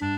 Hello，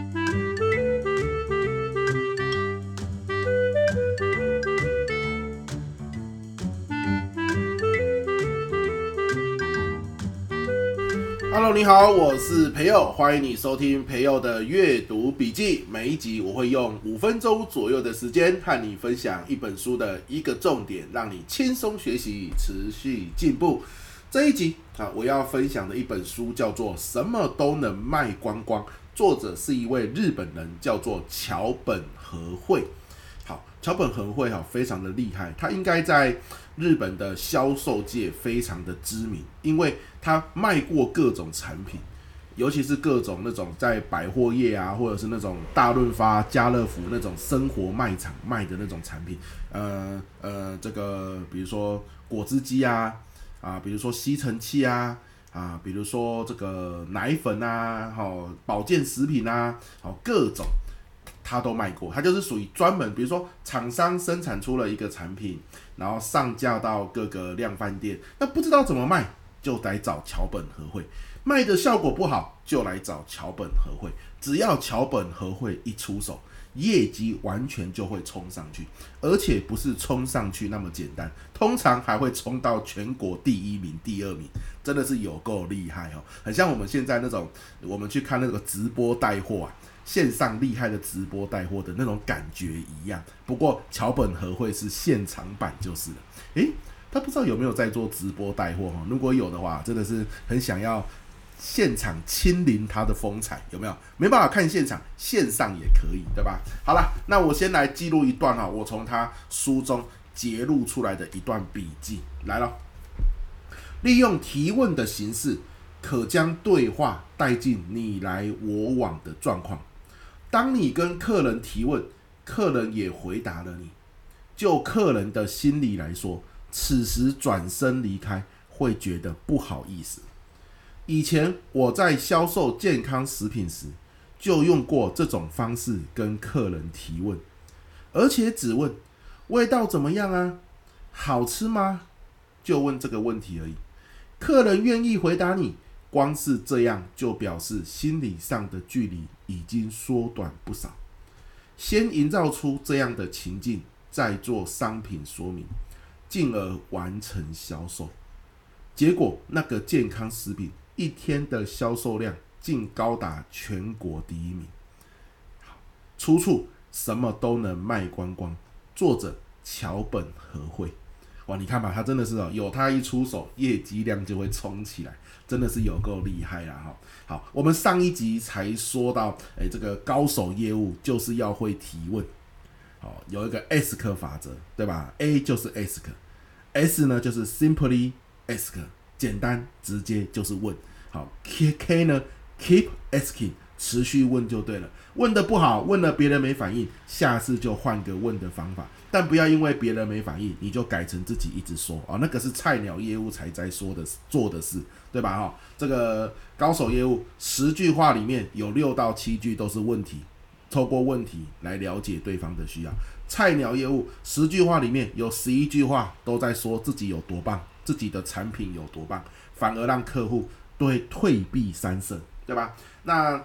你好，我是培佑，欢迎你收听培佑的阅读笔记。每一集我会用五分钟左右的时间和你分享一本书的一个重点，让你轻松学习，持续进步。这一集啊，我要分享的一本书叫做《什么都能卖光光》，作者是一位日本人，叫做桥本和惠。好，桥本和惠哈，非常的厉害，他应该在日本的销售界非常的知名，因为他卖过各种产品，尤其是各种那种在百货业啊，或者是那种大润发、家乐福那种生活卖场卖的那种产品，呃呃，这个比如说果汁机啊。啊，比如说吸尘器啊，啊，比如说这个奶粉啊，好，保健食品啊，好，各种他都卖过。他就是属于专门，比如说厂商生产出了一个产品，然后上架到各个量贩店，那不知道怎么卖，就得找桥本和惠。卖的效果不好，就来找桥本和会。只要桥本和会一出手。业绩完全就会冲上去，而且不是冲上去那么简单，通常还会冲到全国第一名、第二名，真的是有够厉害哦！很像我们现在那种，我们去看那个直播带货啊，线上厉害的直播带货的那种感觉一样。不过桥本和会是现场版就是了。诶，他不知道有没有在做直播带货哈？如果有的话，真的是很想要。现场亲临他的风采有没有？没办法看现场，线上也可以，对吧？好了，那我先来记录一段哈，我从他书中节录出来的一段笔记来了。利用提问的形式，可将对话带进你来我往的状况。当你跟客人提问，客人也回答了你，就客人的心理来说，此时转身离开会觉得不好意思。以前我在销售健康食品时，就用过这种方式跟客人提问，而且只问味道怎么样啊，好吃吗？就问这个问题而已。客人愿意回答你，光是这样就表示心理上的距离已经缩短不少。先营造出这样的情境，再做商品说明，进而完成销售。结果那个健康食品。一天的销售量竟高达全国第一名。出处什么都能卖光光。作者桥本和惠。哇，你看吧，他真的是哦，有他一出手，业绩量就会冲起来，真的是有够厉害啦！哈，好，我们上一集才说到，哎，这个高手业务就是要会提问。好，有一个 ASK 法则，对吧？A 就是 ASK，S 呢就是 Simply Ask。简单直接就是问，好，K K 呢，keep asking，持续问就对了。问得不好，问了别人没反应，下次就换个问的方法，但不要因为别人没反应，你就改成自己一直说哦，那个是菜鸟业务才在说的做的事，对吧？哈，这个高手业务十句话里面有六到七句都是问题，透过问题来了解对方的需要。菜鸟业务十句话里面有十一句话都在说自己有多棒。自己的产品有多棒，反而让客户都会退避三舍，对吧？那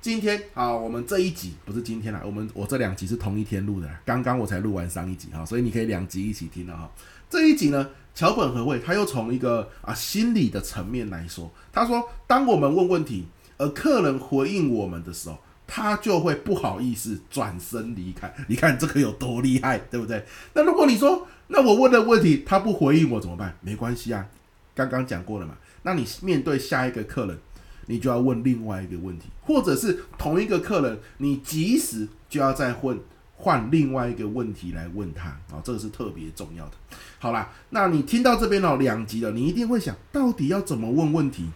今天啊，我们这一集不是今天了，我们我这两集是同一天录的，刚刚我才录完上一集哈，所以你可以两集一起听了哈。这一集呢，桥本和绘他又从一个啊心理的层面来说，他说，当我们问问题，而客人回应我们的时候，他就会不好意思转身离开。你看这个有多厉害，对不对？那如果你说，那我问的问题他不回应我怎么办？没关系啊，刚刚讲过了嘛。那你面对下一个客人，你就要问另外一个问题，或者是同一个客人，你即时就要再问换另外一个问题来问他啊，这个是特别重要的。好啦，那你听到这边哦，两集了，你一定会想到底要怎么问问题，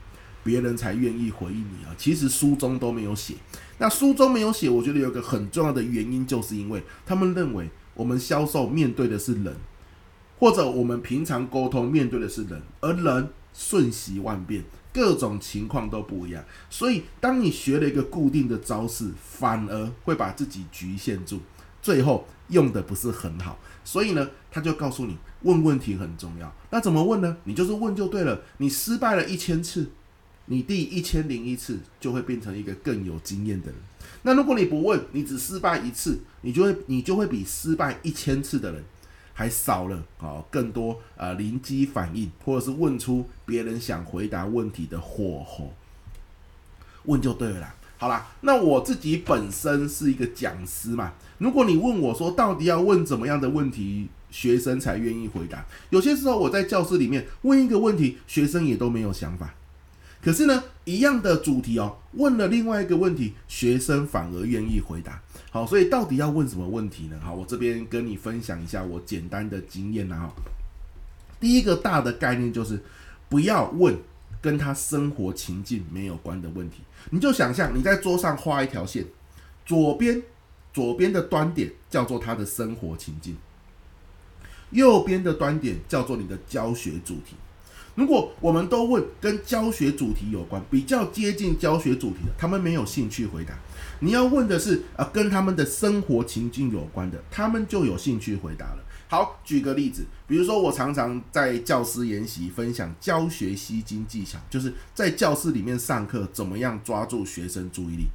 别人才愿意回应你啊？其实书中都没有写。那书中没有写，我觉得有个很重要的原因，就是因为他们认为我们销售面对的是人。或者我们平常沟通面对的是人，而人瞬息万变，各种情况都不一样。所以，当你学了一个固定的招式，反而会把自己局限住，最后用的不是很好。所以呢，他就告诉你，问问题很重要。那怎么问呢？你就是问就对了。你失败了一千次，你第一千零一次就会变成一个更有经验的人。那如果你不问，你只失败一次，你就会你就会比失败一千次的人还少了啊更多啊灵机反应，或者是问出别人想回答问题的火候。问就对了。好啦，那我自己本身是一个讲师嘛。如果你问我说，到底要问怎么样的问题，学生才愿意回答？有些时候我在教室里面问一个问题，学生也都没有想法。可是呢，一样的主题哦，问了另外一个问题，学生反而愿意回答。好，所以到底要问什么问题呢？好，我这边跟你分享一下我简单的经验啦。哈，第一个大的概念就是不要问跟他生活情境没有关的问题。你就想象你在桌上画一条线，左边左边的端点叫做他的生活情境，右边的端点叫做你的教学主题。如果我们都问跟教学主题有关、比较接近教学主题的，他们没有兴趣回答。你要问的是啊，跟他们的生活情境有关的，他们就有兴趣回答了。好，举个例子，比如说我常常在教师研习分享教学吸睛技巧，就是在教室里面上课怎么样抓住学生注意力。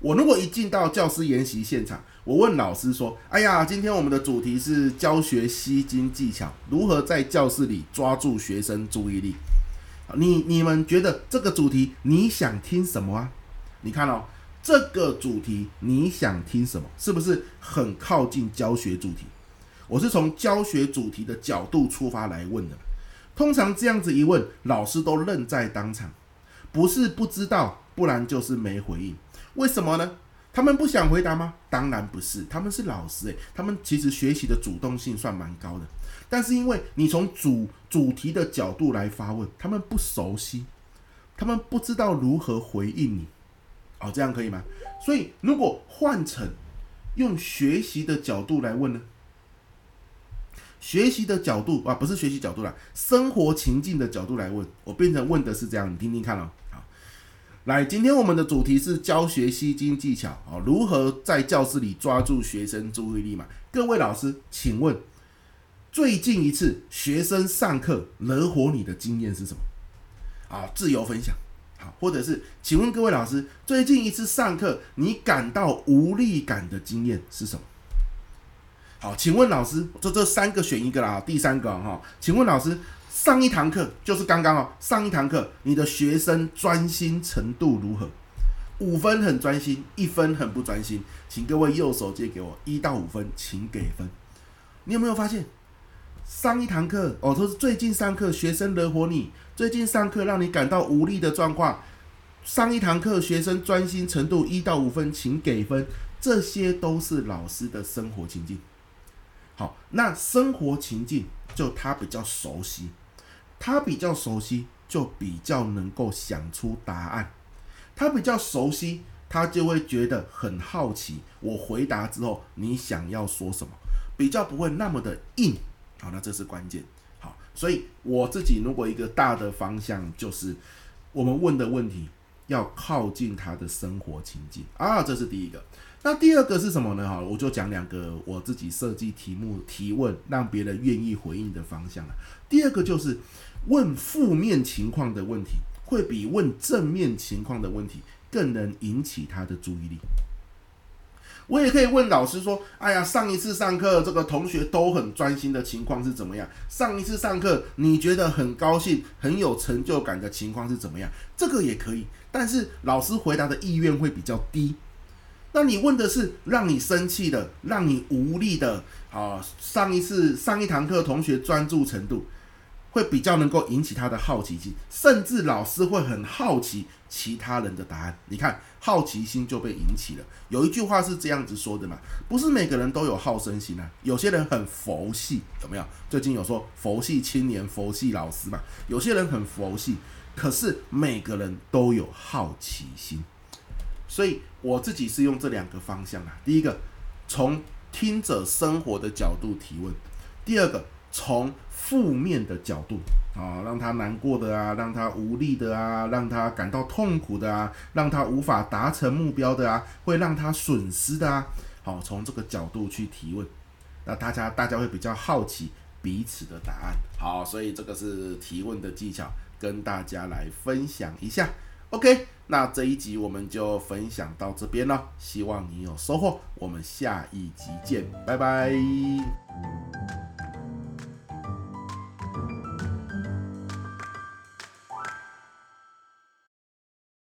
我如果一进到教师研习现场，我问老师说：“哎呀，今天我们的主题是教学吸睛技巧，如何在教室里抓住学生注意力？”你你们觉得这个主题你想听什么啊？你看哦，这个主题你想听什么？是不是很靠近教学主题？我是从教学主题的角度出发来问的。通常这样子一问，老师都愣在当场，不是不知道，不然就是没回应。为什么呢？他们不想回答吗？当然不是，他们是老师诶，他们其实学习的主动性算蛮高的，但是因为你从主主题的角度来发问，他们不熟悉，他们不知道如何回应你，哦，这样可以吗？所以如果换成用学习的角度来问呢？学习的角度啊，不是学习角度啦，生活情境的角度来问，我变成问的是这样，你听听看哦。来，今天我们的主题是教学吸睛技巧啊，如何在教室里抓住学生注意力嘛？各位老师，请问最近一次学生上课惹火你的经验是什么？啊，自由分享。好，或者是请问各位老师，最近一次上课你感到无力感的经验是什么？好，请问老师，这这三个选一个啦，第三个哈，请问老师。上一堂课就是刚刚哦，上一堂课你的学生专心程度如何？五分很专心，一分很不专心，请各位右手借给我，一到五分请给分。你有没有发现，上一堂课哦，都是最近上课学生惹火你，最近上课让你感到无力的状况，上一堂课学生专心程度一到五分请给分，这些都是老师的生活情境。好，那生活情境就他比较熟悉。他比较熟悉，就比较能够想出答案。他比较熟悉，他就会觉得很好奇。我回答之后，你想要说什么？比较不会那么的硬。好，那这是关键。好，所以我自己如果一个大的方向就是，我们问的问题要靠近他的生活情境啊，这是第一个。那第二个是什么呢？哈，我就讲两个我自己设计题目提问，让别人愿意回应的方向了。第二个就是。问负面情况的问题，会比问正面情况的问题更能引起他的注意力。我也可以问老师说：“哎呀，上一次上课这个同学都很专心的情况是怎么样？上一次上课你觉得很高兴、很有成就感的情况是怎么样？”这个也可以，但是老师回答的意愿会比较低。那你问的是让你生气的、让你无力的啊？上一次上一堂课同学专注程度。会比较能够引起他的好奇心，甚至老师会很好奇其他人的答案。你看，好奇心就被引起了。有一句话是这样子说的嘛，不是每个人都有好胜心啊，有些人很佛系，有没有？最近有说佛系青年、佛系老师嘛，有些人很佛系，可是每个人都有好奇心。所以我自己是用这两个方向啊，第一个从听者生活的角度提问，第二个。从负面的角度啊，让他难过的啊，让他无力的啊，让他感到痛苦的啊，让他无法达成目标的啊，会让他损失的啊，好，从这个角度去提问，那大家大家会比较好奇彼此的答案。好，所以这个是提问的技巧，跟大家来分享一下。OK，那这一集我们就分享到这边了，希望你有收获。我们下一集见，拜拜。